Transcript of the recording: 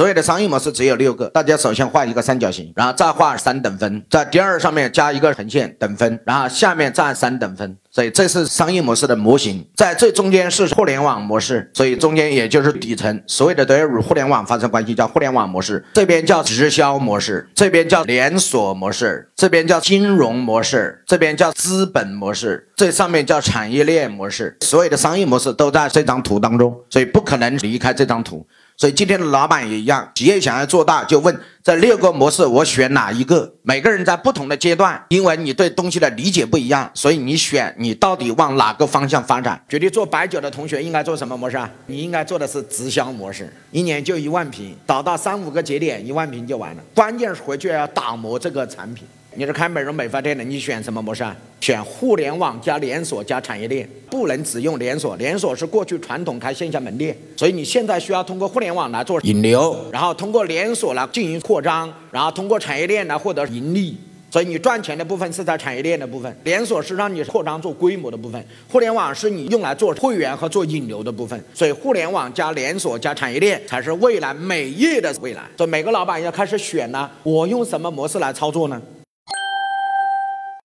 所有的商业模式只有六个，大家首先画一个三角形，然后再画三等分，在第二上面加一个横线等分，然后下面再三等分。所以这是商业模式的模型，在最中间是互联网模式，所以中间也就是底层，所有的都要与互联网发生关系，叫互联网模式。这边叫直销模式，这边叫连锁模式，这边叫金融模式，这边叫资本模式，这上面叫产业链模式。所有的商业模式都在这张图当中，所以不可能离开这张图。所以今天的老板也一样，企业想要做大，就问这六个模式我选哪一个？每个人在不同的阶段，因为你对东西的理解不一样，所以你选你到底往哪个方向发展？决定做白酒的同学应该做什么模式啊？你应该做的是直销模式，一年就一万瓶，导到三五个节点，一万瓶就完了。关键是回去要打磨这个产品。你是开美容美发店的，你选什么模式啊？选互联网加连锁加产业链，不能只用连锁。连锁是过去传统开线下门店，所以你现在需要通过互联网来做引流，然后通过连锁来进行扩张，然后通过产业链来获得盈利。所以你赚钱的部分是在产业链的部分，连锁是让你扩张做规模的部分，互联网是你用来做会员和做引流的部分。所以互联网加连锁加产业链才是未来美业的未来。所以每个老板要开始选呢，我用什么模式来操作呢？